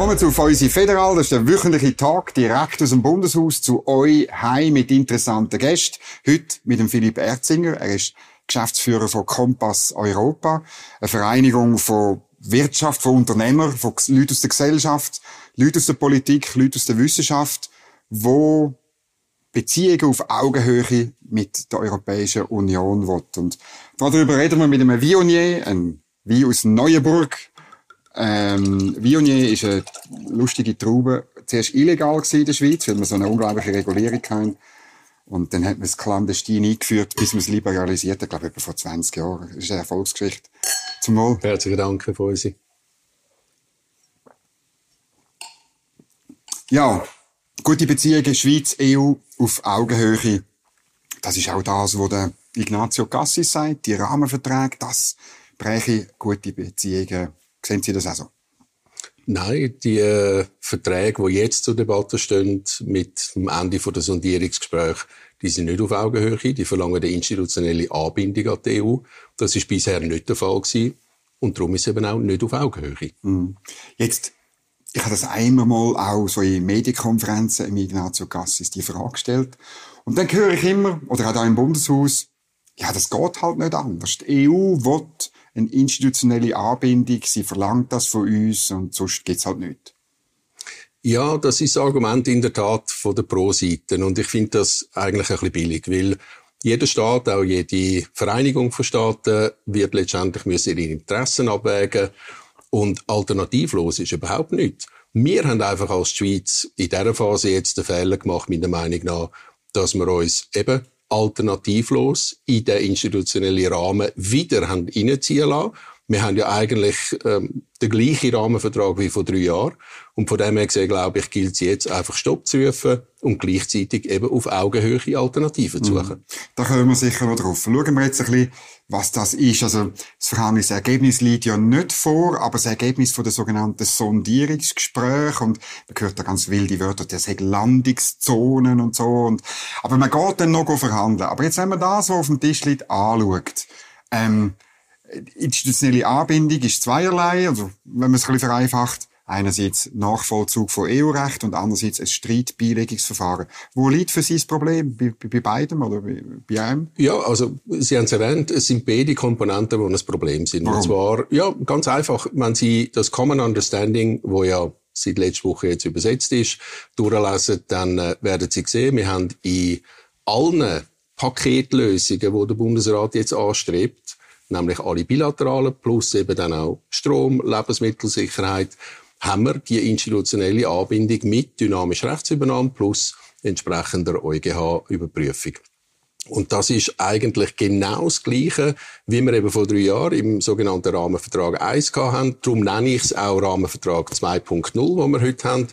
Willkommen zu Feusi Federal. Das ist der wöchentliche Tag direkt aus dem Bundeshaus zu euch heim mit interessanten Gästen. Heute mit dem Philipp Erzinger. Er ist Geschäftsführer von Kompass Europa, eine Vereinigung von Wirtschaft, von Unternehmern, von Leuten aus der Gesellschaft, Leuten aus der Politik, Leuten aus der Wissenschaft, wo Beziehungen auf Augenhöhe mit der Europäischen Union will. Und darüber reden wir mit einem Vionier, ein Wein aus Neuenburg. Ähm, Vionier ist eine lustige Traube. Zuerst illegal in der Schweiz, weil wir so eine unglaubliche Regulierung haben. Und dann hat man es clandestin eingeführt, bis man es liberalisiert hat, glaube ich, etwa vor 20 Jahren. Das ist eine Erfolgsgeschichte. Zum Wohl. Herzlichen Dank, Herr Feusi. Ja, gute Beziehungen Schweiz-EU auf Augenhöhe. Das ist auch das, was der Ignazio Cassis sagt. Die Rahmenverträge, das breche gute Beziehungen. Sehen Sie das auch so? Nein, die äh, Verträge, die jetzt zur Debatte stehen, mit dem Ende der Sondierungsgespräche, die sind nicht auf Augenhöhe. Die verlangen eine institutionelle Anbindung an die EU. Das ist bisher nicht der Fall gewesen. Und darum ist es eben auch nicht auf Augenhöhe. Mhm. Jetzt, ich habe das einmal mal auch so in Medienkonferenzen im Ignazio Cassis die Frage gestellt. Und dann höre ich immer, oder auch da im Bundeshaus, ja, das geht halt nicht anders. Die EU will eine institutionelle Anbindung, sie verlangt das von uns und sonst geht's halt nicht. Ja, das ist das Argument in der Tat von der Pro-Seite. Und ich finde das eigentlich ein bisschen billig, weil jeder Staat, auch jede Vereinigung von Staaten, wird letztendlich müssen ihre Interessen abwägen. Und alternativlos ist überhaupt nichts. Wir haben einfach als Schweiz in dieser Phase jetzt den Fehler gemacht, meiner Meinung nach, dass wir uns eben alternativlos in den institutionellen Rahmen wieder haben reinziehen lassen. Wir haben ja eigentlich ähm, den gleichen Rahmenvertrag wie vor drei Jahren. Und von dem her gesehen, glaube ich, gilt es jetzt einfach Stopp zu rufen und gleichzeitig eben auf Augenhöhe Alternativen zu suchen. Mhm. Da kommen wir sicher noch drauf. Schauen wir jetzt ein bisschen, was das ist. Also, das Verhandlungsergebnis liegt ja nicht vor, aber das Ergebnis von der sogenannten Sondierungsgespräch und man hört da ganz wilde Wörter, das hat Landungszonen und so. Und, aber man geht dann noch verhandeln. Aber jetzt, wenn man das so auf dem Tisch liegt, anschaut, ähm, institutionelle Anbindung ist zweierlei, also wenn man es ein bisschen vereinfacht, einerseits Nachvollzug von EU-Recht und andererseits ein Streitbeilegungsverfahren. Wo liegt für Sie das Problem? Bei, bei beidem oder bei, bei einem? Ja, also Sie haben es erwähnt, es sind beide Komponenten, die ein Problem sind. Warum? Und zwar, ja, ganz einfach, wenn Sie das Common Understanding, wo ja seit letzter Woche jetzt übersetzt ist, durchlesen, dann äh, werden Sie sehen, wir haben in allen Paketlösungen, die der Bundesrat jetzt anstrebt, nämlich alle bilateralen, plus eben dann auch Strom, Lebensmittelsicherheit, haben wir die institutionelle Anbindung mit dynamischer Rechtsübernahme plus entsprechender EuGH-Überprüfung. Und das ist eigentlich genau das Gleiche, wie wir eben vor drei Jahren im sogenannten Rahmenvertrag 1 haben. Darum nenne ich es auch Rahmenvertrag 2.0, den wir heute haben.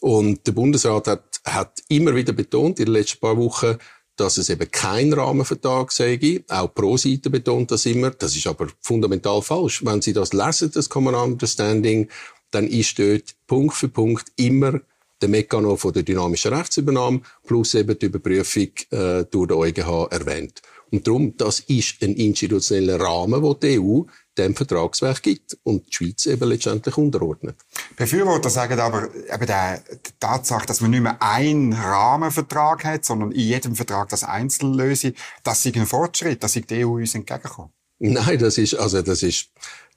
Und der Bundesrat hat, hat immer wieder betont in den letzten paar Wochen, dass es eben kein Rahmenvertrag sei. Auch pro Seite betont das immer. Das ist aber fundamental falsch. Wenn Sie das lesen, das Common Understanding, dann ist dort Punkt für Punkt immer der Mechanismus von der dynamischen Rechtsübernahme plus eben die Überprüfung äh, durch den EuGH erwähnt. Und darum, das ist ein institutioneller Rahmen, wo die EU dem Vertragswerk gibt und die Schweiz eben letztendlich unterordnet. Befürworter sagen aber eben der, die Tatsache, dass man nicht mehr einen Rahmenvertrag hat, sondern in jedem Vertrag das einzeln löse, das ist ein Fortschritt, dass sich die EU uns entgegenkommt. Nein, das ist, also das ist,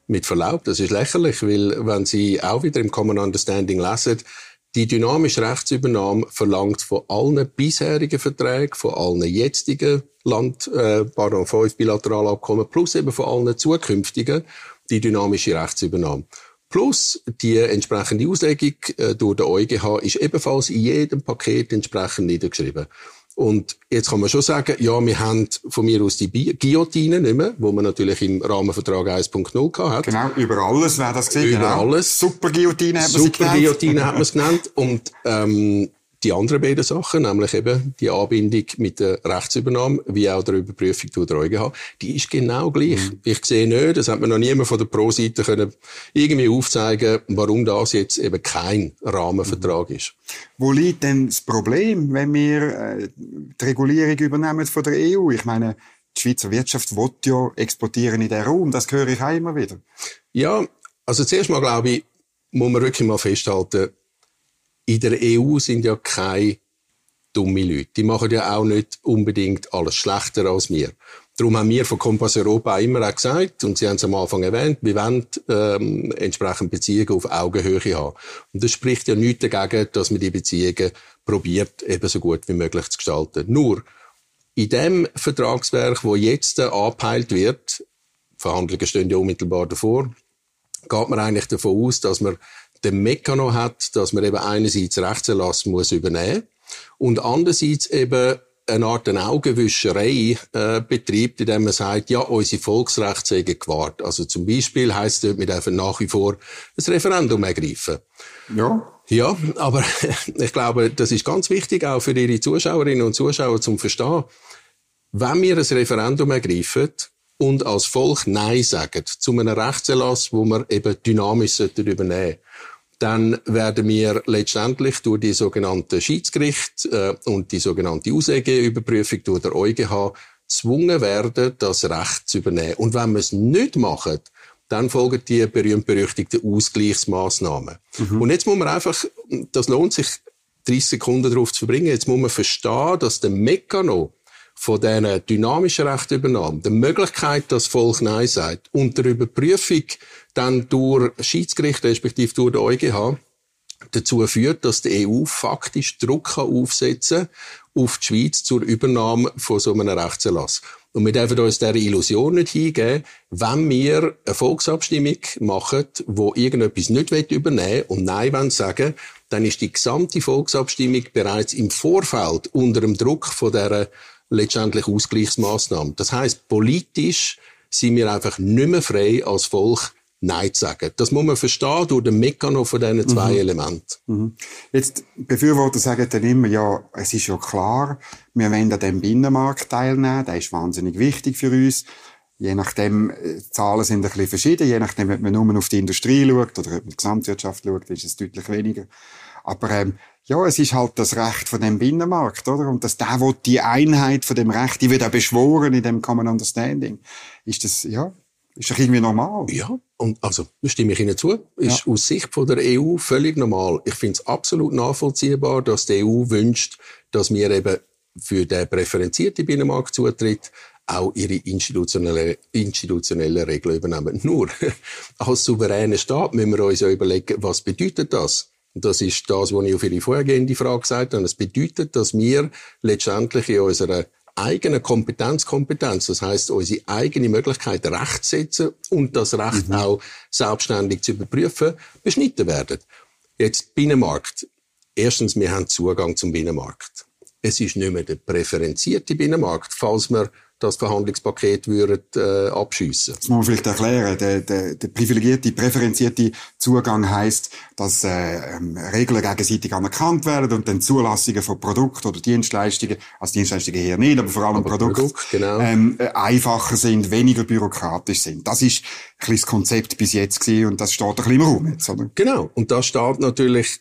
mit Verlaub, das ist lächerlich, weil wenn Sie auch wieder im Common Understanding lesen, die dynamische Rechtsübernahme verlangt von allen bisherigen Verträgen, von allen jetzigen Land, äh, pardon, fünf Bilateralabkommen, plus eben von allen zukünftigen, die dynamische Rechtsübernahme. Plus die entsprechende Auslegung äh, durch den EuGH ist ebenfalls in jedem Paket entsprechend niedergeschrieben. Und jetzt kann man schon sagen, ja, wir haben von mir aus die Guillotine nicht mehr, wo man natürlich im Rahmenvertrag 1.0 hat. Genau, über alles wäre das gesehen. Über genau. alles. Super Guillotine hat man Super Guillotine hat man es genannt. Und ähm, die anderen beiden Sachen, nämlich eben die Anbindung mit der Rechtsübernahme, wie auch der Überprüfung durch den EuGH, die ist genau gleich. Mhm. Ich sehe nicht, das hat mir noch niemand von der Pro-Seite können irgendwie aufzeigen, warum das jetzt eben kein Rahmenvertrag mhm. ist. Wo liegt denn das Problem, wenn wir äh, die Regulierung übernehmen von der EU? Ich meine, die Schweizer Wirtschaft will ja exportieren in den Raum, das höre ich auch immer wieder. Ja, also zuerst mal glaube ich, muss man wirklich mal festhalten, in der EU sind ja keine dumme Leute. Die machen ja auch nicht unbedingt alles schlechter als wir. Darum haben wir von Kompass Europa immer auch gesagt, und Sie haben es am Anfang erwähnt, wir wollen ähm, entsprechend Beziehungen auf Augenhöhe haben. Und das spricht ja nichts dagegen, dass man die Beziehungen probiert, eben so gut wie möglich zu gestalten. Nur, in dem Vertragswerk, wo jetzt angepeilt wird, Verhandlungen stehen ja unmittelbar davor, geht man eigentlich davon aus, dass man den Mechanismus hat, dass man eben einerseits Rechtserlass muss übernehmen und andererseits eben eine Art eine Augenwischerei äh, betreibt, indem man sagt, ja, unsere Volksrechte sind gewahrt. Also zum Beispiel heisst es, wir dürfen nach wie vor ein Referendum ergreifen. Ja. Ja, aber ich glaube, das ist ganz wichtig auch für Ihre Zuschauerinnen und Zuschauer zum Verstehen. Wenn wir ein Referendum ergreifen und als Volk Nein sagen zu einem Rechtserlass, wo wir eben dynamisch übernehmen sollten, dann werden wir letztendlich durch die sogenannte Schiedsgericht äh, und die sogenannte Auslegeüberprüfung durch der EuGH gezwungen werden, das Recht zu übernehmen. Und wenn wir es nicht machen, dann folgen die berühmt-berüchtigten Ausgleichsmaßnahmen. Mhm. Und jetzt muss man einfach, das lohnt sich, 30 Sekunden darauf zu verbringen, jetzt muss man verstehen, dass der Mechanismus von diesen dynamischen Rechtübernahmen, der Möglichkeit, dass Volk Nein sagt, und der Überprüfung dann durch Schiedsgericht, respektive durch den EuGH, dazu führt, dass die EU faktisch Druck aufsetzen kann auf die Schweiz zur Übernahme von so einem Rechtserlass. Und wir dürfen uns dieser Illusion nicht hingeben, wenn wir eine Volksabstimmung machen, wo irgendetwas nicht übernehmen will und Nein sagen dann ist die gesamte Volksabstimmung bereits im Vorfeld unter dem Druck von dieser letztendlich Ausgleichsmaßnahmen. Das heißt, politisch sind wir einfach nicht mehr frei als Volk Nein zu sagen. Das muss man verstehen durch den Mechanismus von diesen zwei mhm. Elementen. Mhm. Jetzt, Befürworter sagen dann immer, ja, es ist ja klar, wir wollen an dem Binnenmarkt teilnehmen, der ist wahnsinnig wichtig für uns. Je nachdem, die äh, Zahlen sind ein bisschen verschieden, je nachdem, ob man nur auf die Industrie schaut oder ob man die Gesamtwirtschaft schaut, ist es deutlich weniger. Aber ähm, ja, es ist halt das Recht von dem Binnenmarkt, oder? Und dass der, wo die Einheit von dem Recht, die wird auch beschworen in dem Common Understanding. Ist das, ja, ist doch irgendwie normal. Ja, und also, da stimme ich Ihnen zu. Ist ja. aus Sicht von der EU völlig normal. Ich finde es absolut nachvollziehbar, dass die EU wünscht, dass wir eben für den präferenzierten Binnenmarktzutritt auch ihre institutionelle, institutionelle Regeln übernehmen. Nur, als souveräner Staat müssen wir uns ja überlegen, was bedeutet das? Das ist das, was ich auf Ihre vorhergehende Frage gesagt habe. Es bedeutet, dass wir letztendlich in unserer eigenen Kompetenzkompetenz, das heißt unsere eigene Möglichkeit, Recht zu setzen und das Recht mhm. auch selbstständig zu überprüfen, beschnitten werden. Jetzt Binnenmarkt. Erstens, wir haben Zugang zum Binnenmarkt. Es ist nicht mehr der präferenzierte Binnenmarkt, falls wir das Verhandlungspaket würden, äh, abschiessen. Das muss man vielleicht erklären. Der, der, der privilegierte, präferenzierte Zugang heisst, dass äh, ähm, Regeln gegenseitig anerkannt werden und dann Zulassungen von Produkten oder Dienstleistungen, also Dienstleistungen hier nicht, aber vor allem aber Produkte, Produkt, genau. ähm, äh, einfacher sind, weniger bürokratisch sind. Das ist ein bisschen das Konzept bis jetzt gewesen und das steht ein bisschen im Raum jetzt, oder? Genau. Und das steht natürlich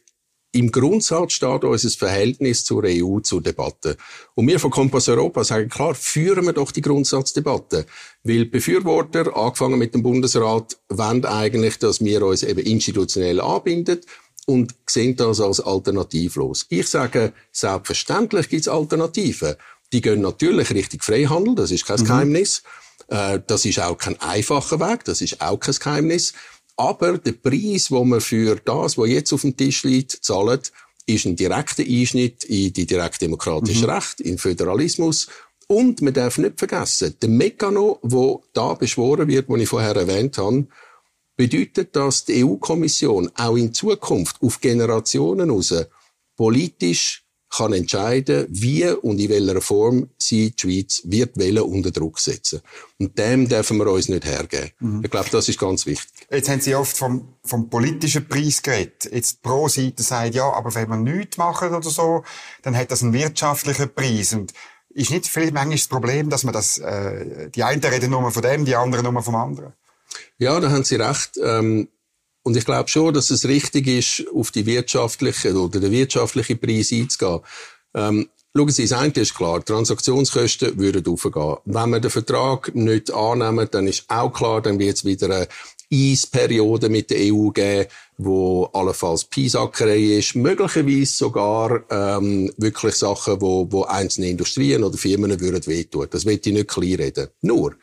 im Grundsatz steht unser Verhältnis zur EU zur Debatte. Und wir von Kompass Europa sagen klar, führen wir doch die Grundsatzdebatte. Weil Befürworter, angefangen mit dem Bundesrat, wollen eigentlich, dass wir uns eben institutionell anbinden und sehen das als alternativlos. Ich sage, selbstverständlich gibt es Alternativen. Die gehen natürlich Richtung Freihandel, das ist kein mhm. Geheimnis. Äh, das ist auch kein einfacher Weg, das ist auch kein Geheimnis. Aber der Preis, wo man für das, was jetzt auf dem Tisch liegt, zahlt, ist ein direkter Einschnitt in die direktdemokratische mhm. Recht, in Föderalismus. Und man darf nicht vergessen, der Mechanismus, der da beschworen wird, den ich vorher erwähnt habe, bedeutet, dass die EU-Kommission auch in Zukunft auf Generationen raus politisch kann entscheiden, wie und in welcher Form sie die Schweiz wird wählen unter Druck setzen. Und dem dürfen wir uns nicht hergeben. Mhm. Ich glaube, das ist ganz wichtig. Jetzt haben Sie oft vom, vom politischen Preis geredet. Jetzt pro Seite sagt, ja, aber wenn wir nichts machen oder so, dann hat das einen wirtschaftlichen Preis. Und ist nicht vielleicht manchmal das Problem, dass man das, äh, die einen reden nur von dem, die anderen nur vom anderen? Ja, da haben Sie recht. Ähm, und ich glaube schon, dass es richtig ist, auf die wirtschaftliche oder den wirtschaftlichen Preis einzugehen. Ähm, Schauen Sie, das eine ist klar, Transaktionskosten würden aufgehen. Wenn wir den Vertrag nicht annehmen, dann ist auch klar, dann wird es wieder eine Eisperiode mit der EU geben, wo allenfalls Piesackerei ist, möglicherweise sogar ähm, wirklich Sachen, wo, wo einzelne Industrien oder Firmen würden wehtun. Das will ich nicht kleinreden. Nur,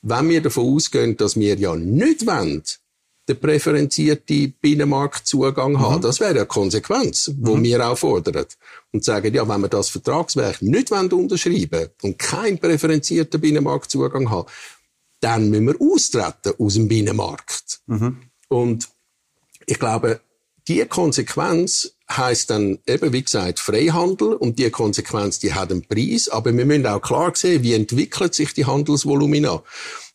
wenn wir davon ausgehen, dass wir ja nicht wollen, den präferenzierten Binnenmarktzugang mhm. haben. Das wäre eine Konsequenz, wo mhm. wir auch fordern. Und sagen, ja, wenn wir das Vertragswerk nicht unterschreiben und keinen präferenzierten Binnenmarktzugang haben, dann müssen wir austreten aus dem Binnenmarkt. Mhm. Und ich glaube, die Konsequenz heißt dann eben, wie gesagt, Freihandel und die Konsequenz, die hat einen Preis, aber wir müssen auch klar sehen, wie entwickelt sich die Handelsvolumina.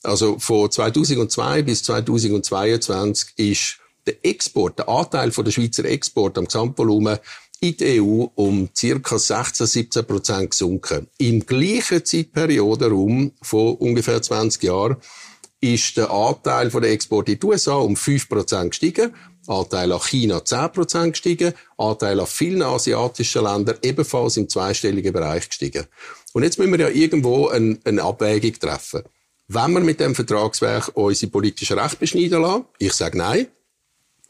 Also von 2002 bis 2022 ist der Export, der Anteil von der Schweizer Export am Gesamtvolumen in der EU um circa 16, 17 Prozent gesunken. Im gleichen Zeitperiode rum von ungefähr 20 Jahren ist der Anteil von der Export in die USA um 5 Prozent gestiegen, Anteil an China 10 Prozent gestiegen, Anteil an vielen asiatischen Ländern ebenfalls im zweistelligen Bereich gestiegen. Und jetzt müssen wir ja irgendwo eine, eine Abwägung treffen. Wenn wir mit dem Vertragswerk unsere politischen Rechte beschneiden lassen, ich sage nein,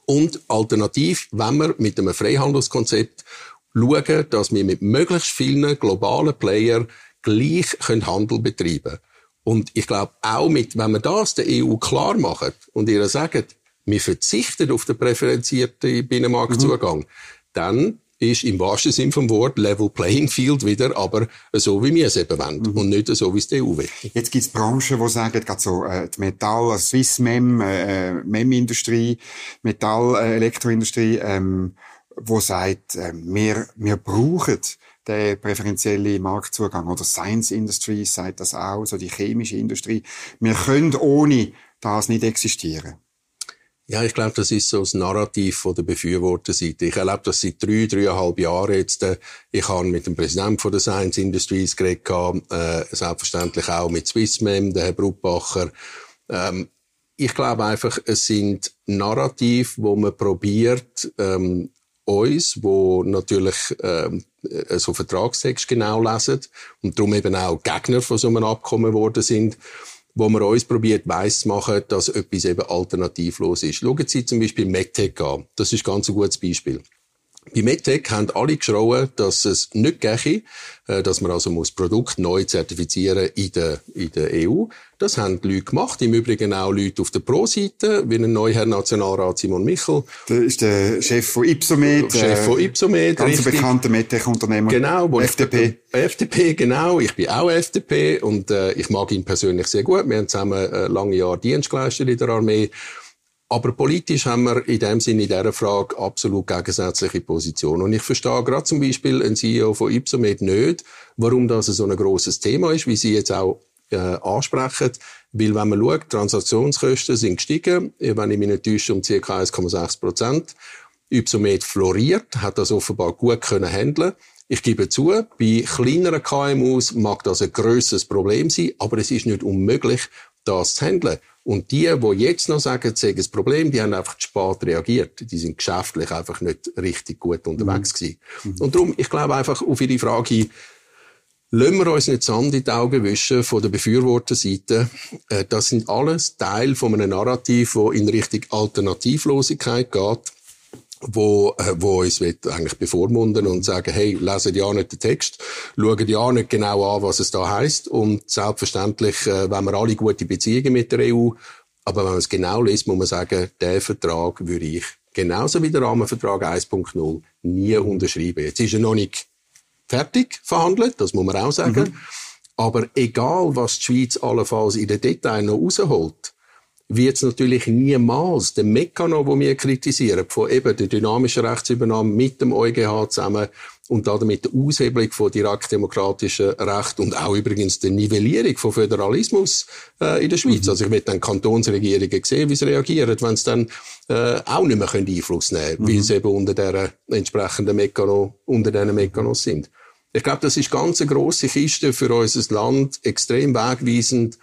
und alternativ, wenn wir mit einem Freihandelskonzept schauen, dass wir mit möglichst vielen globalen Playern gleich Handel betreiben können. Und ich glaube, auch mit, wenn wir das der EU klar machen und ihr sagt, wir verzichten auf den präferenzierten Binnenmarktzugang, mhm. dann ist im wahrsten Sinn vom Wort Level Playing Field wieder, aber so wie wir es eben wollen mhm. und nicht so wie es die EU will. Jetzt gibt es Branchen, die sagen, gerade so äh, die Metall, also Swiss Mem, äh, Mem-Industrie, Metall, äh, Elektroindustrie, ähm, wo sagt, äh, wir, wir brauchen den präferentiellen Marktzugang. Oder Science Industry sagt das auch, so die chemische Industrie. Wir können ohne das nicht existieren. Ja, ich glaube, das ist so das Narrativ von der Befürworterseite. Ich erlebe das seit drei, dreieinhalb Jahren jetzt. Ich habe mit dem Präsidenten der Science Industries geredet, äh, selbstverständlich auch mit Swissmem, der Herr Brutbacher. Ähm, ich glaube einfach, es sind Narrativ, wo man probiert, ähm, uns, wo natürlich ähm, so Vertragstext genau lesen und darum eben auch Gegner von so einem Abkommen geworden sind, wo man uns probiert weiss zu machen, dass etwas eben alternativlos ist. Schauen Sie zum Beispiel MedTech an. Das ist ganz ein gutes Beispiel. Bei MedTech haben alle geschrauen, dass es nicht gehe, äh, dass man also muss Produkt neu zertifizieren in der, in der EU. Das haben die Leute gemacht. Im Übrigen auch Leute auf der Pro-Seite, wie ein neuer Herr Nationalrat Simon Michel. Der ist der Chef von Ypsomed. Chef von Ypsomed. Ganz richtig. bekannter MedTech-Unternehmer. Genau. FDP. FDP, genau. Ich bin auch FDP und äh, ich mag ihn persönlich sehr gut. Wir haben zusammen äh, lange Jahre Dienst geleistet in der Armee. Aber politisch haben wir in dem Sinne in dieser Frage absolut gegensätzliche Positionen. Und ich verstehe gerade zum Beispiel ein CEO von Ypsomed nicht, warum das so ein grosses Thema ist, wie Sie jetzt auch äh, ansprechen. Weil wenn man schaut, Transaktionskosten sind gestiegen, wenn ich mich nicht täusche, um ca. 1,6 Prozent. Ypsomed floriert, hat das offenbar gut können handeln. Ich gebe zu, bei kleineren KMUs mag das ein grösseres Problem sein, aber es ist nicht unmöglich, das zu handeln. Und die, die jetzt noch sagen, es sei ein Problem, die haben einfach zu spät reagiert. Die sind geschäftlich einfach nicht richtig gut unterwegs mhm. gewesen. Mhm. Und darum, ich glaube einfach auf Ihre Frage, lassen wir uns nicht Sand in die Augen wischen von der Befürworterseite. Äh, das sind alles Teil von einem Narrativ, das in Richtung Alternativlosigkeit geht wo, äh, wo uns eigentlich bevormunden und sagen, hey, lesen ja nicht den Text, schauen ja nicht genau an, was es da heißt und selbstverständlich, äh, wenn wir alle gute Beziehungen mit der EU, aber wenn man es genau liest, muss man sagen, der Vertrag würde ich genauso wie der Rahmenvertrag 1.0 nie unterschreiben. Jetzt ist er noch nicht fertig verhandelt, das muss man auch sagen. Mhm. Aber egal, was die Schweiz allenfalls in den Details noch rausholt, wird es natürlich niemals den Mechanismus, den wir kritisieren, von eben der dynamischen Rechtsübernahme mit dem EuGH zusammen und damit der Aushebelung von direktdemokratischen Recht und auch übrigens der Nivellierung von Föderalismus äh, in der Schweiz. Mhm. Also ich will dann Kantonsregierungen sehen, wie sie reagieren, wenn sie dann äh, auch nicht mehr können Einfluss nehmen können, mhm. weil sie eben unter der entsprechenden Mechanismus, unter diesen Mechanismus sind. Ich glaube, das ist ganz eine grosse Kiste für unser Land, extrem wegweisend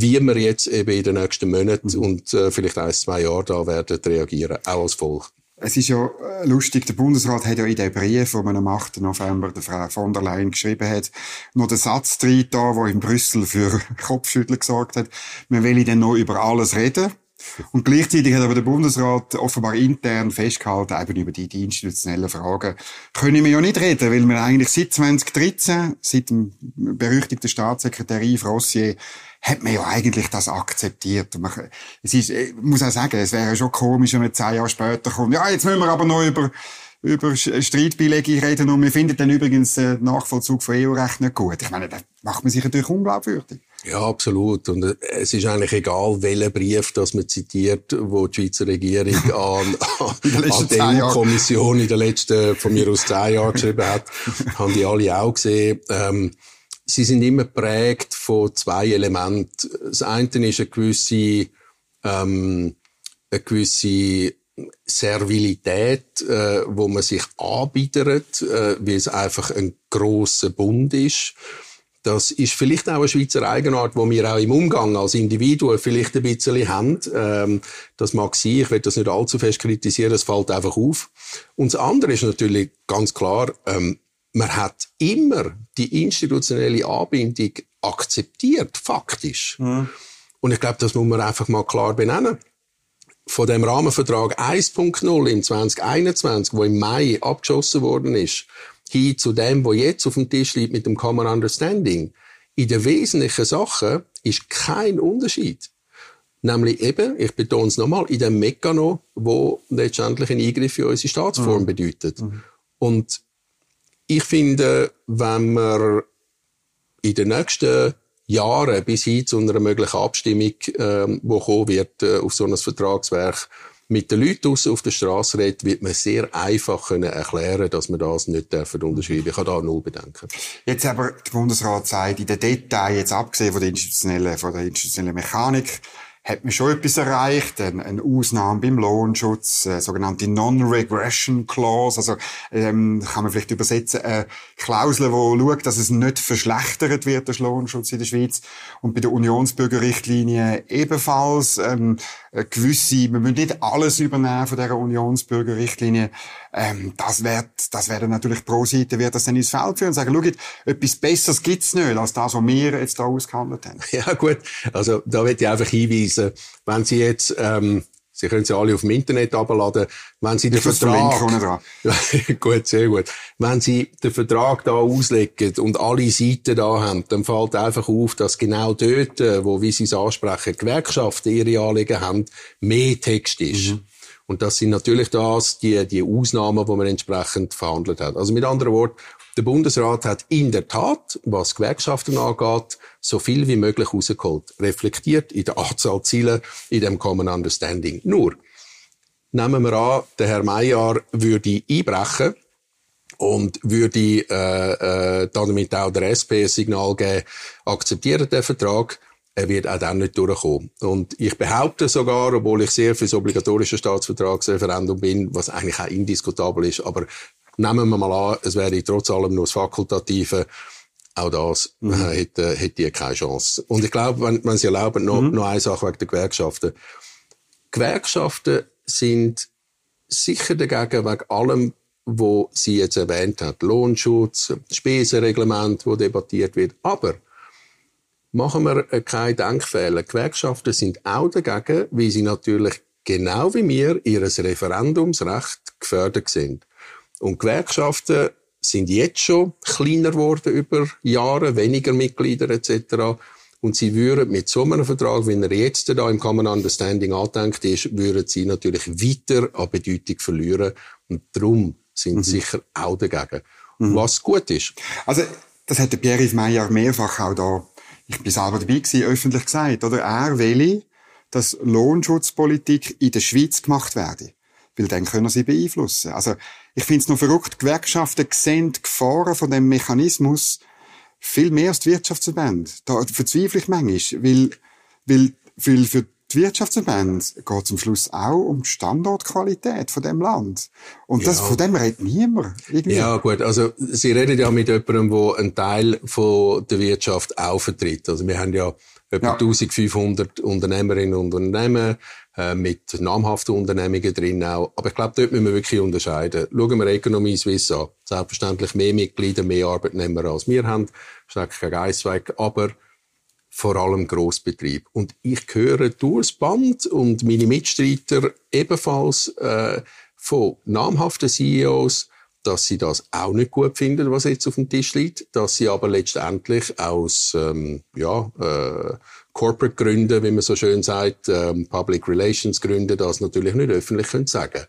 wie wir jetzt eben in den nächsten Monaten mhm. und äh, vielleicht ein, zwei Jahren da werden reagieren, auch als Volk. Es ist ja äh, lustig, der Bundesrat hat ja in dem Brief, wo man am 8. November der Frau von der Leyen geschrieben hat, noch den Satz drin da, wo in Brüssel für Kopfschütteln gesorgt hat. Man will dann noch über alles reden. Und gleichzeitig hat aber der Bundesrat offenbar intern festgehalten, eben über die, die institutionellen Fragen können wir ja nicht reden, weil wir eigentlich seit 2013, seit dem berüchtigten Staatssekretär Yves Rossier, hat man ja eigentlich das akzeptiert. Man, es ist, ich muss auch sagen, es wäre schon komisch, wenn man zehn Jahre später kommt, ja, jetzt müssen wir aber noch über über Streitbeilegung reden und wir finden dann übrigens den Nachvollzug von EU-Recht nicht gut. Ich meine, da macht man sich natürlich unglaubwürdig. Ja, absolut. Und äh, es ist eigentlich egal, welchen Brief das man zitiert, wo die Schweizer Regierung an, an die EU-Kommission in den letzten, von mir aus zehn Jahren geschrieben hat, haben die alle auch gesehen. Ähm, sie sind immer prägt von zwei Elementen. Das eine ist eine gewisse, ähm, eine gewisse Servilität, äh, wo man sich anbietet, äh, weil es einfach ein grosser Bund ist. Das ist vielleicht auch eine Schweizer Eigenart, wo wir auch im Umgang als Individuen vielleicht ein bisschen haben. Ähm, das mag sein, ich will das nicht allzu fest kritisieren, es fällt einfach auf. Und das andere ist natürlich ganz klar, ähm, man hat immer die institutionelle Anbindung akzeptiert, faktisch. Mhm. Und ich glaube, das muss man einfach mal klar benennen von dem Rahmenvertrag 1.0 im 2021, wo im Mai abgeschossen worden ist, hin zu dem, wo jetzt auf dem Tisch liegt mit dem Common Understanding, in den wesentlichen Sachen ist kein Unterschied. Nämlich eben, ich betone es nochmal, in dem Mekano, wo letztendlich ein Eingriff in unsere Staatsform mhm. bedeutet. Mhm. Und ich finde, wenn wir in den nächsten Jahren bis hin zu einer möglichen Abstimmung, ähm, wo kommen wird äh, auf so ein Vertragswerk, mit den Leuten auf der Straße redet, wird man sehr einfach können erklären, dass man das nicht dürfen unterschreiben. Ich habe da null Bedenken. Jetzt aber der Bundesrat sagt, in den Details, jetzt abgesehen von der institutionellen, von der institutionellen Mechanik, hat man schon etwas erreicht. Eine, eine Ausnahme beim Lohnschutz, eine sogenannte Non-Regression Clause. Also ähm, kann man vielleicht übersetzen, eine Klausel, die schaut, dass es nicht verschlechtert wird, der Lohnschutz in der Schweiz. Und bei der Unionsbürgerrichtlinie ebenfalls ähm, gewisse, wir müssen nicht alles übernehmen von dieser Unionsbürgerrichtlinie. Ähm, das wird, das werden natürlich pro Seite wird das dann ins Feld führen und sagen, schaut, etwas Besseres gibt's nicht, als das, was wir jetzt da ausgehandelt haben. Ja, gut. Also, da wird ich einfach hinweisen, wenn Sie jetzt, ähm, Sie können sie alle auf dem Internet abladen. Wenn Sie den ich Vertrag, gut, sehr gut. Wenn Sie den Vertrag da auslegen und alle Seiten da haben, dann fällt einfach auf, dass genau dort, äh, wo, wie Sie es ansprechen, Gewerkschaften ihre Anliegen haben, mehr Text ist. Mhm. Und das sind natürlich das, die, die Ausnahmen, die man entsprechend verhandelt hat. Also mit anderen Worten, der Bundesrat hat in der Tat, was Gewerkschaften angeht, so viel wie möglich rausgeholt. Reflektiert in der Anzahl Ziele in dem Common Understanding. Nur, nehmen wir an, der Herr Mayer würde einbrechen und würde äh, äh, damit auch der SP ein Signal geben, akzeptiert den Vertrag, er wird auch dann nicht durchkommen. Und ich behaupte sogar, obwohl ich sehr für das obligatorische Staatsvertragsreferendum bin, was eigentlich auch indiskutabel ist, aber nehmen wir mal an, es wäre trotz allem nur das Fakultative, auch das mhm. äh, hätte, hätte die keine Chance. Und ich glaube, wenn, wenn Sie erlauben, noch, mhm. noch eine Sache wegen der Gewerkschaften. Gewerkschaften sind sicher dagegen wegen allem, wo Sie jetzt erwähnt haben. Lohnschutz, Spesenreglement, wo debattiert wird. Aber machen wir keine Denkfehler. Gewerkschaften sind auch dagegen, weil sie natürlich genau wie wir ihres Referendumsrecht gefördert sind. Und Gewerkschaften sind jetzt schon kleiner geworden über Jahre, weniger Mitglieder etc. Und sie würden mit so einem Vertrag, wie er jetzt da im Common Understanding angedenkt ist, würden sie natürlich weiter an Bedeutung verlieren. Und darum sind mhm. sicher auch dagegen. Mhm. Was gut ist. Also, das hat der Pierre-Yves Meyer mehrfach auch da ich bin selber dabei gewesen, öffentlich gesagt, oder? Er will, dass Lohnschutzpolitik in der Schweiz gemacht werde. Weil dann können sie beeinflussen. Also, ich finde es noch verrückt, Gewerkschaften sehen die Gefahren von dem Mechanismus viel mehr als die Wirtschaftsverbände. Da verzweifle ich manchmal, weil, weil, weil für die Wirtschaftsverbände geht es am Schluss auch um die Standortqualität von dem Land. Und das, ja. von dem redet niemand. Irgendwie. Ja, gut. Also, Sie reden ja mit jemandem, der einen Teil von der Wirtschaft auch vertritt. Also, wir haben ja etwa ja. 1500 Unternehmerinnen und Unternehmen, äh, mit namhaften Unternehmungen drin auch. Aber ich glaube, dort müssen wir wirklich unterscheiden. Schauen wir Ökonomie Swiss an. Selbstverständlich mehr Mitglieder, mehr Arbeitnehmer als wir haben. Steckt kein Geist weg. Aber vor allem Grossbetrieb. Und ich höre durchs Band und meine Mitstreiter ebenfalls äh, von namhaften CEOs, dass sie das auch nicht gut finden, was jetzt auf dem Tisch liegt, dass sie aber letztendlich aus ähm, ja, äh, Corporate Gründen, wie man so schön sagt, ähm, Public Relations Gründen, das natürlich nicht öffentlich können sagen.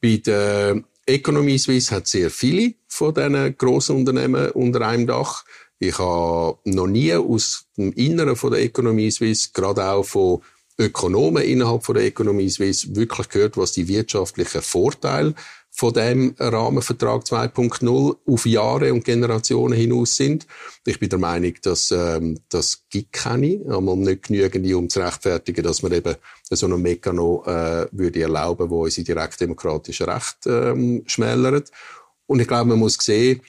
Bei der Economy Suisse hat sehr viele von diesen grossen Unternehmen unter einem Dach. Ich habe noch nie aus dem Inneren von der Economy Suisse, gerade auch von Ökonomen innerhalb von der Economy Suisse, wirklich gehört, was die wirtschaftlichen Vorteile von dem Rahmenvertrag 2.0 auf Jahre und Generationen hinaus sind. Ich bin der Meinung, dass ähm, das gibt keine, einmal nicht genügend, um zu rechtfertigen, dass man eben so einen Mechanismus äh, würde erlauben, wo unsere direktdemokratischen Rechte ähm, schmälert. Und ich glaube, man muss sehen,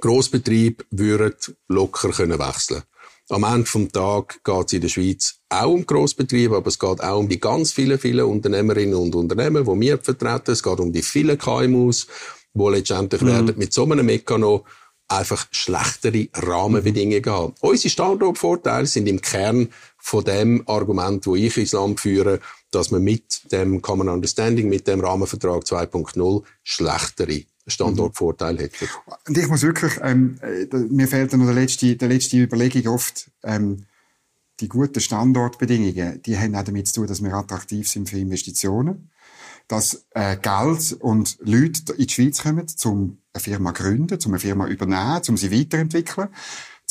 Grossbetriebe würden locker können wechseln am Ende vom Tag geht es in der Schweiz auch um Grossbetriebe, aber es geht auch um die ganz vielen, vielen Unternehmerinnen und Unternehmen, die wir vertreten. Es geht um die vielen KMUs, die letztendlich mhm. werden mit so einem Mechanismus einfach schlechtere Rahmenbedingungen haben. Unsere Standortvorteile sind im Kern von dem Argument, wo ich ins Land führe, dass man mit dem Common Understanding, mit dem Rahmenvertrag 2.0 schlechtere Standortvorteil hätte. Und ich muss wirklich, ähm, äh, mir fehlt noch der letzte, der letzte Überlegung oft, ähm, die guten Standortbedingungen, die haben auch damit zu tun, dass wir attraktiv sind für Investitionen, dass äh, Geld und Leute in die Schweiz kommen, um eine Firma zu gründen, um eine Firma zu übernehmen, um sie weiterentwickeln,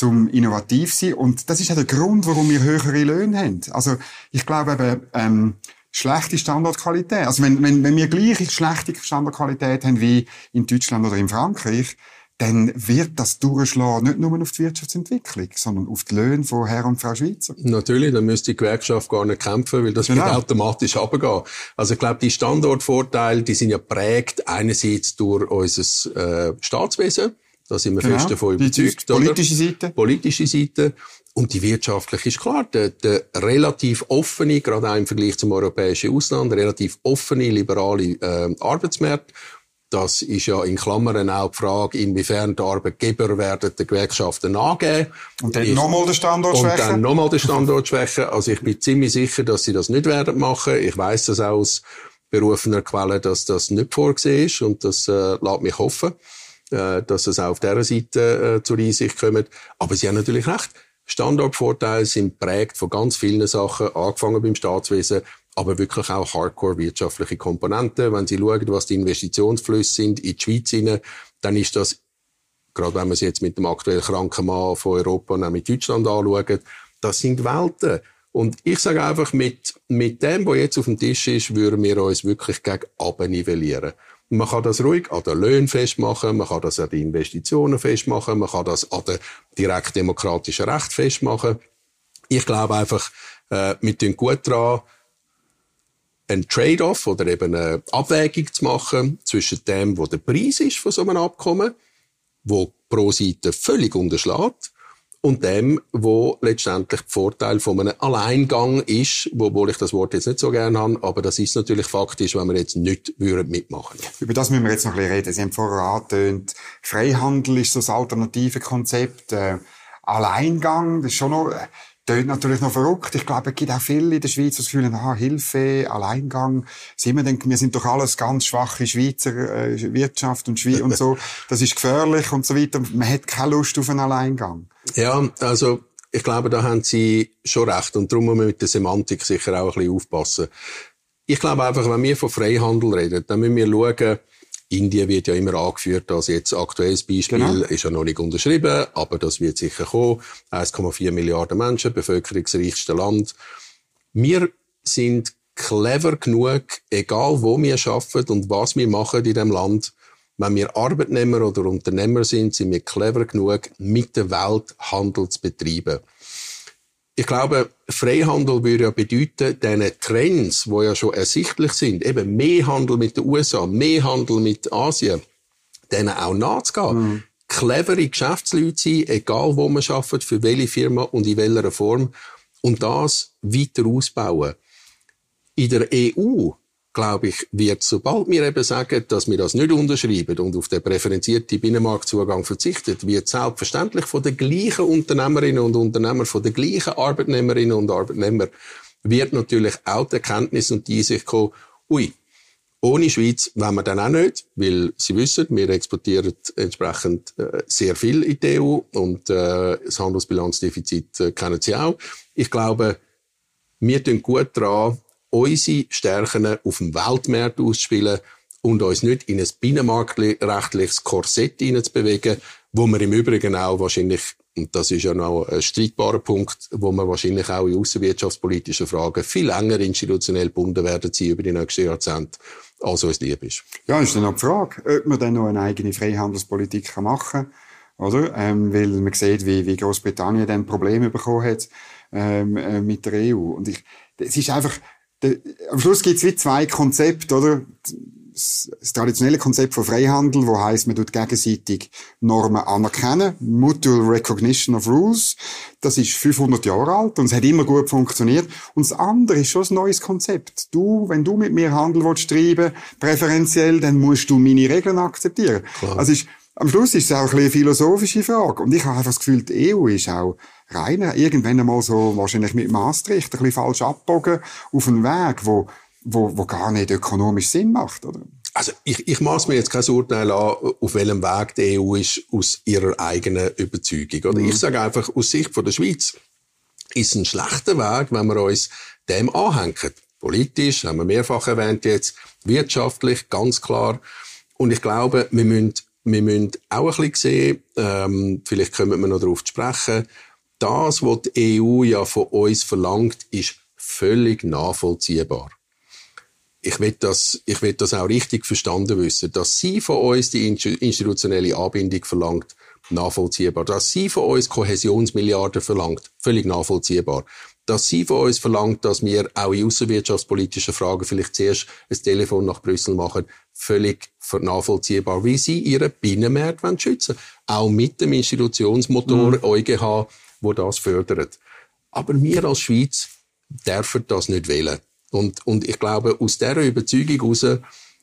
um innovativ sein. Und das ist ja der Grund, warum wir höhere Löhne haben. Also ich glaube eben, ähm, schlechte Standardqualität. Also wenn, wenn, wenn wir gleich schlechte Standardqualität haben wie in Deutschland oder in Frankreich, dann wird das durchschlagen, nicht nur auf die Wirtschaftsentwicklung, sondern auf die Löhne von Herr und Frau Schweizer. Natürlich, dann müsste die Gewerkschaft gar nicht kämpfen, weil das genau. wird automatisch runtergehen. Also ich glaube, die Standortvorteile, die sind ja prägt einerseits durch unser äh, Staatswesen, da sind wir genau. fest davon überzeugt. Die politische Seite. Politische Seite. Und die wirtschaftliche ist klar, der, der relativ offene, gerade auch im Vergleich zum europäischen Ausland, relativ offene, liberale äh, Arbeitsmarkt. Das ist ja in Klammern auch die Frage, inwiefern die Arbeitgeber werden den Gewerkschaften angeben. Und dann nochmal den Standort schwächen. Und dann nochmal den Standort schwächen. Also ich bin ziemlich sicher, dass sie das nicht werden machen. Ich weiß das auch aus berufener Quelle, dass das nicht vorgesehen ist. Und das äh, lässt mich hoffen, äh, dass es auch auf dieser Seite äh, zur Einsicht kommt. Aber sie haben natürlich recht Standortvorteile sind prägt von ganz vielen Sachen, angefangen beim Staatswesen, aber wirklich auch hardcore wirtschaftliche Komponenten. Wenn Sie schauen, was die Investitionsflüsse sind in die Schweiz hinein, dann ist das, gerade wenn man es jetzt mit dem aktuell kranken Mann von Europa und auch mit Deutschland anschaut, das sind Welten. Und ich sage einfach, mit, mit dem, was jetzt auf dem Tisch ist, würden wir uns wirklich gegen nivellieren. Man kann das ruhig an den Löhnen festmachen, man kann das an den Investitionen festmachen, man kann das an den direkt demokratischen Recht festmachen. Ich glaube einfach, äh, wir tun gut daran, ein Trade-off oder eben eine Abwägung zu machen zwischen dem, wo der Preis ist von so einem Abkommen, wo pro Seite völlig unterschlägt, und dem, wo letztendlich der Vorteil von einem Alleingang ist, obwohl ich das Wort jetzt nicht so gerne habe, aber das ist natürlich faktisch, wenn wir jetzt nicht würden mitmachen Über das müssen wir jetzt noch ein bisschen reden. Sie haben vorher angetönt, Freihandel ist so das alternative Konzept, äh, Alleingang, das ist schon noch, äh, tönt natürlich noch verrückt. Ich glaube, es gibt auch viele in der Schweiz, die haben, aha, Hilfe, Alleingang. Sie immer denken, wir sind doch alles ganz schwache Schweizer äh, Wirtschaft und, Schwe und so. Das ist gefährlich und so weiter. Man hat keine Lust auf einen Alleingang. Ja, also ich glaube, da haben Sie schon recht. Und darum muss man mit der Semantik sicher auch ein bisschen aufpassen. Ich glaube einfach, wenn wir von Freihandel reden, dann müssen wir schauen, Indien wird ja immer angeführt als jetzt aktuelles Beispiel, genau. ist ja noch nicht unterschrieben, aber das wird sicher kommen. 1,4 Milliarden Menschen, bevölkerungsreichste Land. Wir sind clever genug, egal wo wir arbeiten und was wir machen in dem Land, wenn wir Arbeitnehmer oder Unternehmer sind, sind wir clever genug, mit der Welt Handel zu betreiben. Ich glaube, Freihandel würde ja bedeuten, diese Trends, die ja schon ersichtlich sind, eben mehr Handel mit den USA, mehr Handel mit Asien, denen auch nachzugehen. Mhm. Clevere Geschäftsleute sein, egal wo man arbeitet, für welche Firma und in welcher Form. Und das weiter ausbauen. In der EU glaube ich, wird, sobald wir eben sagen, dass wir das nicht unterschreiben und auf den präferenzierten Binnenmarktzugang verzichtet, wird selbstverständlich von den gleichen Unternehmerinnen und Unternehmern, von den gleichen Arbeitnehmerinnen und Arbeitnehmern, wird natürlich auch die Erkenntnis und die Einsicht kommen, ui, ohne Schweiz wollen wir dann auch nicht, weil Sie wissen, wir exportieren entsprechend äh, sehr viel in die EU und äh, das Handelsbilanzdefizit äh, kennen Sie auch. Ich glaube, wir tun gut daran, unsere Stärken auf dem Weltmarkt auszuspielen und uns nicht in ein binnenmarktrechtliches Korsett hineinzubewegen, wo wir im Übrigen auch wahrscheinlich, und das ist ja noch ein streitbarer Punkt, wo wir wahrscheinlich auch in außenwirtschaftspolitischen Fragen viel länger institutionell gebunden werden sie über die nächsten Jahrzehnte, als uns lieb ist. Ja, ist dann noch die Frage, ob man dann noch eine eigene Freihandelspolitik machen kann, oder? Ähm, weil man sieht, wie, wie Großbritannien dann Probleme bekommen hat ähm, äh, mit der EU. Und ich, es ist einfach, der, am Schluss gibt es wie zwei Konzepte, oder? Das, das traditionelle Konzept von Freihandel, wo heißt, man tut gegenseitig Normen anerkennen, Mutual Recognition of Rules. Das ist 500 Jahre alt und es hat immer gut funktioniert. Und das andere ist schon ein neues Konzept. Du, wenn du mit mir Handel willst treiben, präferenziell, dann musst du meine Regeln akzeptieren. Klar. Also ist, am Schluss ist es auch ein eine philosophische Frage. Und ich habe einfach das Gefühl, die EU ist auch rein, irgendwann einmal so, wahrscheinlich mit Maastricht, ein bisschen falsch abbogen, auf einen Weg, wo, wo, wo gar nicht ökonomisch Sinn macht, oder? Also ich, ich maß mir jetzt kein Urteil an, auf welchem Weg die EU ist, aus ihrer eigenen Überzeugung. Oder? Mhm. Ich sage einfach, aus Sicht von der Schweiz ist ein schlechter Weg, wenn wir uns dem anhängen. Politisch, haben wir mehrfach erwähnt jetzt, wirtschaftlich, ganz klar. Und ich glaube, wir müssen, wir müssen auch ein bisschen sehen, ähm, vielleicht kommen wir noch darauf zu sprechen, das, was die EU ja von uns verlangt, ist völlig nachvollziehbar. Ich will das, ich will das auch richtig verstanden wissen, dass sie von uns die institutionelle Anbindung verlangt, nachvollziehbar. Dass sie von uns Kohäsionsmilliarden verlangt, völlig nachvollziehbar. Dass sie von uns verlangt, dass wir auch in außenwirtschaftspolitischen Fragen vielleicht zuerst ein Telefon nach Brüssel machen, völlig nachvollziehbar, wie sie ihren Binnenmarkt schützen wollen. Auch mit dem Institutionsmotor mhm. EuGH wo das fördert. Aber wir als Schweiz dürfen das nicht wählen. Und, und ich glaube, aus dieser Überzeugung heraus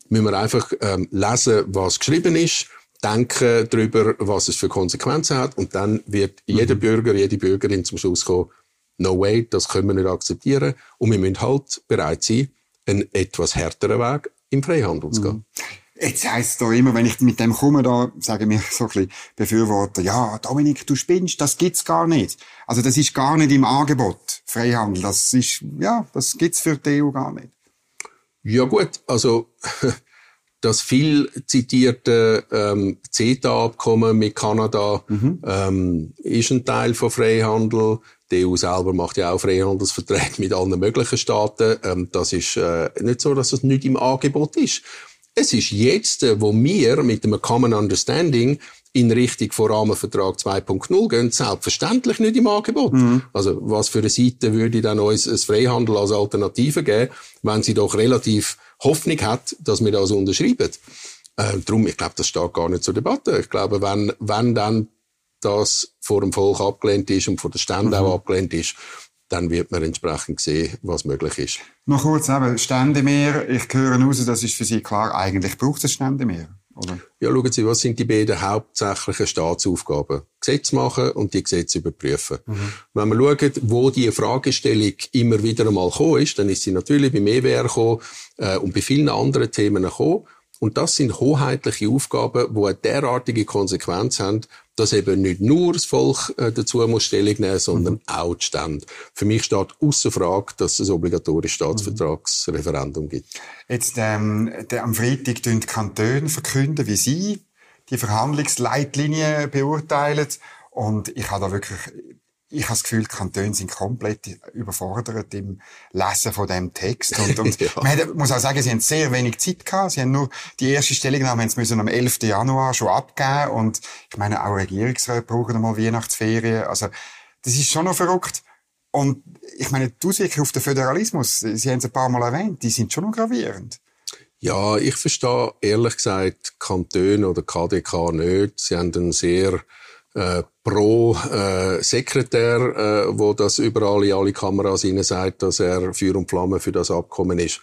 müssen wir einfach ähm, lesen, was geschrieben ist, denken darüber, was es für Konsequenzen hat, und dann wird mhm. jeder Bürger, jede Bürgerin zum Schluss kommen, no way, das können wir nicht akzeptieren. Und wir müssen halt bereit sein, einen etwas härteren Weg im Freihandel zu gehen. Mhm. Jetzt heisst es da immer, wenn ich mit dem komme, da sagen mir so ein bisschen Befürworter, ja, Dominik, du spinnst, das gibt's gar nicht. Also das ist gar nicht im Angebot, Freihandel. Das ist, ja, das gibt's für die EU gar nicht. Ja gut, also das viel zitierte ähm, CETA-Abkommen mit Kanada mhm. ähm, ist ein Teil von Freihandel. Die EU selber macht ja auch Freihandelsverträge mit allen möglichen Staaten. Ähm, das ist äh, nicht so, dass es nicht im Angebot ist. Es ist jetzt, äh, wo wir mit einem Common Understanding in Richtung von Rahmenvertrag 2.0 gehen, selbstverständlich nicht im Angebot. Mhm. Also, was für eine Seite würde dann uns ein Freihandel als Alternative geben, wenn sie doch relativ Hoffnung hat, dass wir das unterschreiben? Äh, darum, ich glaube, das steht gar nicht zur Debatte. Ich glaube, wenn, wenn dann das vor dem Volk abgelehnt ist und von der Stände mhm. auch abgelehnt ist, dann wird man entsprechend sehen, was möglich ist. Noch kurz eben, Ständemeer. Ich höre raus, das ist für Sie klar, eigentlich braucht es Ständemeer, oder? Ja, schauen Sie, was sind die beiden hauptsächlichen Staatsaufgaben? Gesetze machen und die Gesetze überprüfen. Mhm. Wenn wir schauen, wo die Fragestellung immer wieder einmal gekommen ist, dann ist sie natürlich beim EWR gekommen äh, und bei vielen anderen Themen gekommen. Und das sind hoheitliche Aufgaben, die eine derartige Konsequenz haben, dass eben nicht nur das Volk äh, dazu muss Stellung nehmen, sondern mhm. auch die Stände. Für mich steht außer Frage, dass es ein obligatorisches Staatsvertragsreferendum gibt. Jetzt ähm, der, am Freitag die Kantone verkünden, wie sie die Verhandlungsleitlinien beurteilen. Und ich habe da wirklich ich habe das Gefühl, Kantone sind komplett überfordert im Lesen von dem Text. Und, und ja. man muss auch sagen, sie haben sehr wenig Zeit gehabt. Sie haben nur die erste Stellungnahme haben sie müssen am 11. Januar schon abgeben. Und ich meine, auch Regierungsräte brauchen einmal Weihnachtsferien. Also, das ist schon noch verrückt. Und ich meine, die Auswirkungen auf den Föderalismus, Sie haben es ein paar Mal erwähnt, die sind schon noch gravierend. Ja, ich verstehe ehrlich gesagt Kantone oder KDK nicht. Sie haben einen sehr äh, pro äh, Sekretär, äh, wo das überall in alle Kameras hinein sagt, dass er Feuer und Flamme für das Abkommen ist.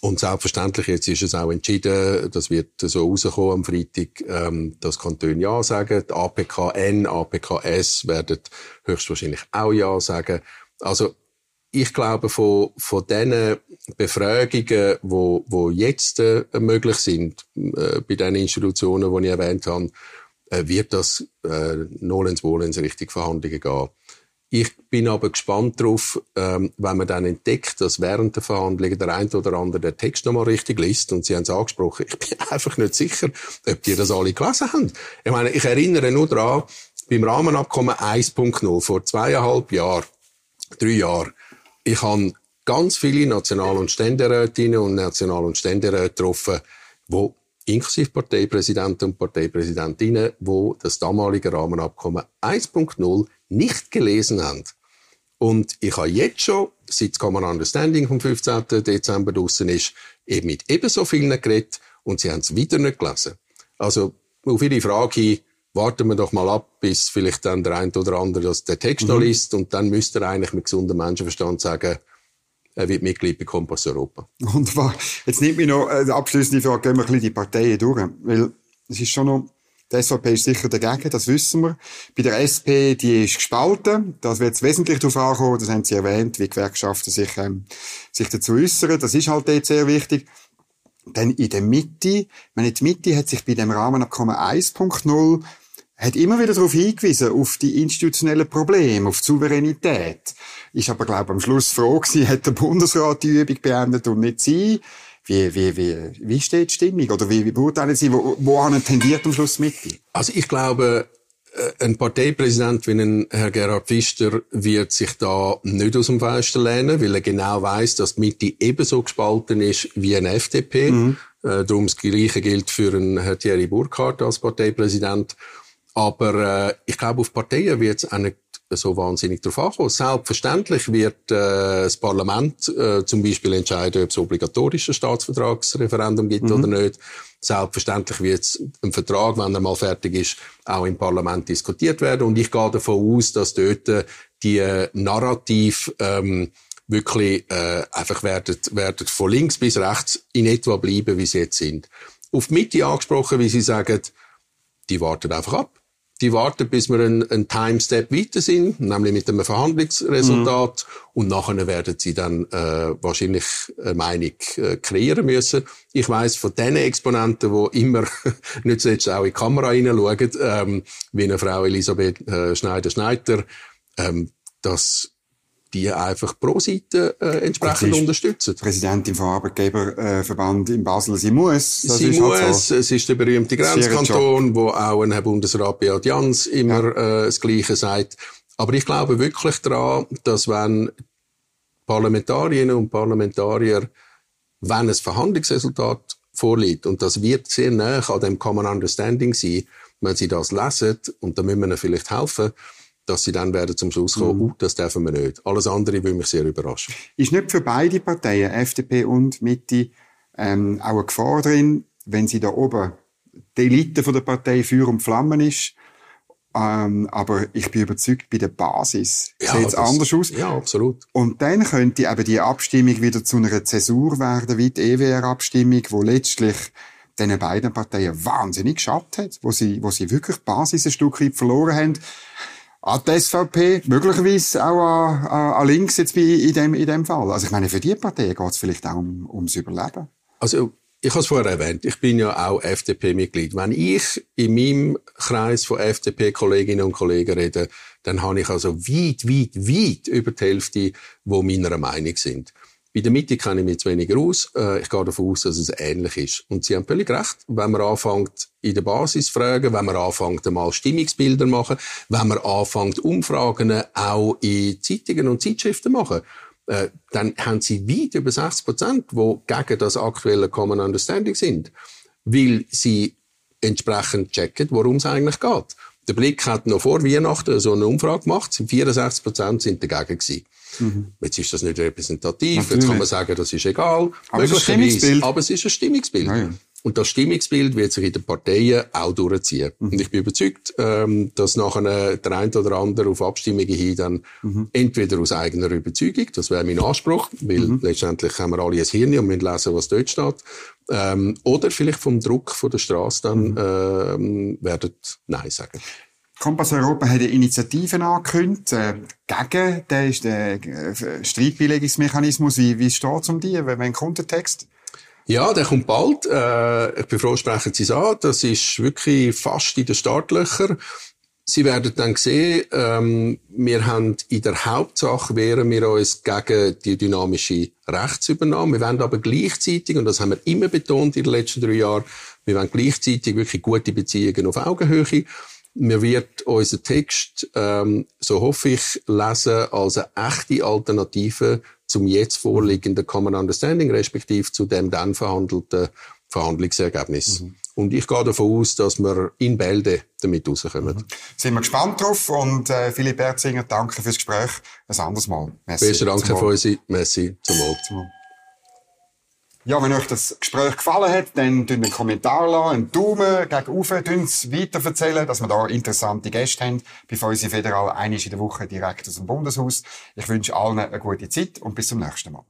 und selbstverständlich, jetzt ist es auch entschieden, das wird so rauskommen am Freitag, ähm, dass Kantone Ja sagen. Die APKN, APKS werden höchstwahrscheinlich auch Ja sagen. Also, ich glaube, von, von diesen Befragungen, wo, wo jetzt äh, möglich sind, äh, bei den Institutionen, die ich erwähnt habe, wird das äh, nolens wohlens Richtung Verhandlungen gehen. Ich bin aber gespannt darauf, ähm, wenn man dann entdeckt, dass während der Verhandlungen der eine oder andere den Text nochmal richtig liest, und Sie haben es angesprochen, ich bin einfach nicht sicher, ob die das alle gelesen haben. Ich meine, ich erinnere nur daran, beim Rahmenabkommen 1.0 vor zweieinhalb Jahren, drei Jahren, ich habe ganz viele National- und Ständerätinnen und National- und Ständeräte getroffen, wo inklusive Parteipräsidenten und Parteipräsidentinnen, wo das damalige Rahmenabkommen 1.0 nicht gelesen haben. Und ich habe jetzt schon, seit das Common Understanding vom 15. Dezember draussen ist, eben mit ebenso vielen geredet und sie haben es wieder nicht gelesen. Also, auf Ihre Frage hin, warten wir doch mal ab, bis vielleicht dann der eine oder andere das den Text mhm. noch liest und dann müsste er eigentlich mit gesundem Menschenverstand sagen, er wird Mitglied bei Kompass Europa. Wunderbar. Jetzt nimmt mich noch äh, abschließende Frage, gehen wir ein bisschen die Parteien durch, weil es ist schon noch die SVP ist sicher dagegen, das wissen wir. Bei der SP, die ist gespalten. Das wird wesentlich darauf ankommen, das haben Sie erwähnt, wie Gewerkschaften sich, ähm, sich dazu äußern. Das ist halt jetzt sehr wichtig. Dann in der Mitte, ich meine, die Mitte hat sich bei dem Rahmenabkommen 1.0 hat immer wieder darauf hingewiesen, auf die institutionellen Probleme, auf die Souveränität. Ist aber, glaube ich, am Schluss froh gewesen, hat der Bundesrat die Übung beendet und nicht sie. Wie, wie, wie, wie steht die Stimmung? Oder wie, wie beurteilen Sie, wo, wohin tendiert am Schluss Mitte? Also ich glaube, äh, ein Parteipräsident wie ein Herr Gerhard Pfister wird sich da nicht aus dem Fenster lehnen, weil er genau weiß, dass die Mitte ebenso gespalten ist wie eine FDP. Mhm. Äh, darum das Gleiche gilt für einen Herrn Thierry Burkhardt als Parteipräsident. Aber äh, ich glaube, auf Parteien wird es auch nicht so wahnsinnig darauf ankommen. Selbstverständlich wird äh, das Parlament äh, zum Beispiel entscheiden, ob es obligatorisches Staatsvertragsreferendum gibt mhm. oder nicht. Selbstverständlich wird es ein Vertrag, wenn er mal fertig ist, auch im Parlament diskutiert werden. Und ich gehe davon aus, dass dort äh, die äh, Narrativ ähm, wirklich äh, einfach werden, werden von links bis rechts in etwa bleiben, wie sie jetzt sind. Auf die Mitte angesprochen, wie Sie sagen, die warten einfach ab die warten, bis wir einen, einen Time-Step weiter sind, nämlich mit einem Verhandlungsresultat. Mhm. Und nachher werden sie dann äh, wahrscheinlich eine Meinung äh, kreieren müssen. Ich weiß von den Exponenten, die immer nicht zuletzt auch in die Kamera hineinschauen, ähm, wie eine Frau Elisabeth äh, Schneider-Schneider, ähm, dass die einfach pro Seite äh, entsprechend unterstützen. Präsidentin vom Arbeitgeberverband in Basel, sie muss. Das sie muss, halt so. es ist der berühmte Grenzkanton, wo auch ein Herr Bundesrat Beat Jans immer ja. äh, das Gleiche sagt. Aber ich glaube wirklich daran, dass wenn Parlamentarierinnen und Parlamentarier, wenn ein Verhandlungsresultat vorliegt, und das wird sehr nah an dem Common Understanding sein, wenn sie das lesen, und da müssen wir ihnen vielleicht helfen, dass sie dann werden zum Schluss kommen, mhm. uh, das dürfen wir nicht. Alles andere würde mich sehr überraschen. Ist nicht für beide Parteien, FDP und Mitte, ähm, auch eine Gefahr drin, wenn sie da oben die Elite von der Partei Feuer und Flammen ist, ähm, aber ich bin überzeugt, bei der Basis ja, sieht es anders aus. Ja, absolut. Und dann könnte eben die Abstimmung wieder zu einer Zäsur werden, wie die EWR-Abstimmung, wo letztlich diesen beiden Parteien wahnsinnig geschadet hat, wo sie, wo sie wirklich die Basis ein Stück weit verloren haben an die SVP, möglicherweise auch an, an, links jetzt bei, in, dem, in dem Fall. Also ich meine, für die Partei geht es vielleicht auch um, ums Überleben. Also ich habe es vorher erwähnt, ich bin ja auch FDP-Mitglied. Wenn ich in meinem Kreis von FDP-Kolleginnen und Kollegen rede, dann habe ich also weit, weit, weit über die Hälfte, die meiner Meinung sind. Bei der Mitte kenne ich mich jetzt weniger aus. Äh, ich gehe davon aus, dass es ähnlich ist. Und Sie haben völlig recht. Wenn man anfängt, in der Basis fragen, wenn man anfängt, einmal Stimmungsbilder machen, wenn man anfängt, Umfragen auch in Zeitungen und Zeitschriften machen, äh, dann haben Sie weit über 60 Prozent, die gegen das aktuelle Common Understanding sind. Weil sie entsprechend checken, worum es eigentlich geht. Der Blick hat noch vor Weihnachten so eine Umfrage gemacht, 64 Prozent sind dagegen gewesen. Mhm. Jetzt ist das nicht repräsentativ, Natürlich. jetzt kann man sagen, das ist egal. Aber es ist ein Stimmungsbild. Aber es ist ein Stimmungsbild. Ja, ja. Und das Stimmungsbild wird sich in den Parteien auch durchziehen. Mhm. Und ich bin überzeugt, ähm, dass nachher der eine oder andere auf Abstimmungen hin dann mhm. entweder aus eigener Überzeugung, das wäre mein Anspruch, weil mhm. letztendlich haben wir alle ein Hirn und müssen lesen, was dort steht, ähm, oder vielleicht vom Druck von der Straße dann mhm. ähm, werden Nein sagen. Kompass Europa hat eine Initiative angekündigt, äh, gegen den, den äh, Streitbeilegungsmechanismus. Wie, wie steht es um die? Wenn kommt der Text? Ja, der kommt bald. Äh, ich bin froh, sprechen Sie es an. Das ist wirklich fast in den Startlöchern. Sie werden dann sehen, ähm, wir haben in der Hauptsache wehren wir uns gegen die dynamische Rechtsübernahme. Wir wollen aber gleichzeitig, und das haben wir immer betont in den letzten drei Jahren, wir wollen gleichzeitig wirklich gute Beziehungen auf Augenhöhe. Wir wird unseren Text, ähm, so hoffe ich, lesen als eine echte Alternative zum jetzt vorliegenden Common Understanding, respektive zu dem dann verhandelten Verhandlungsergebnis. Mhm. Und ich gehe davon aus, dass wir in Bälde damit rauskommen. Mhm. Sind wir gespannt drauf und äh, Philipp Erzinger, danke fürs Gespräch. Ein anderes Mal. Merci. Besten Dank, Herr Feusi. Merci. Zum Wohl. Zum Wohl. Ja, wenn euch das Gespräch gefallen hat, dann tun einen Kommentar einen Daumen gegen oben, tun weiter erzählen, dass wir da interessante Gäste haben, bevor unsere Federal einmal in der Woche direkt aus dem Bundeshaus. Ich wünsche allen eine gute Zeit und bis zum nächsten Mal.